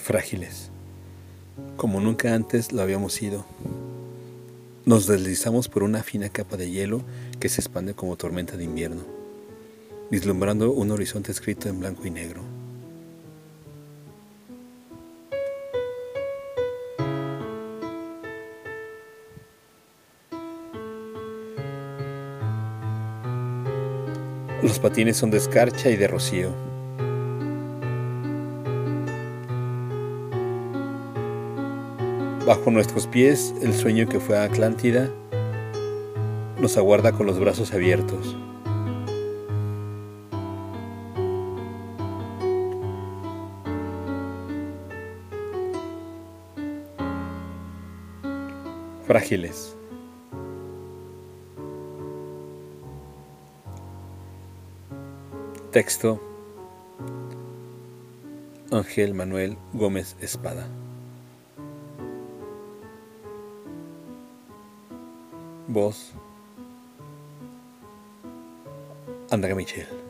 frágiles, como nunca antes lo habíamos sido. Nos deslizamos por una fina capa de hielo que se expande como tormenta de invierno, vislumbrando un horizonte escrito en blanco y negro. Los patines son de escarcha y de rocío. Bajo nuestros pies, el sueño que fue Atlántida nos aguarda con los brazos abiertos. Frágiles. Texto Ángel Manuel Gómez Espada. Voz Andrea Michel.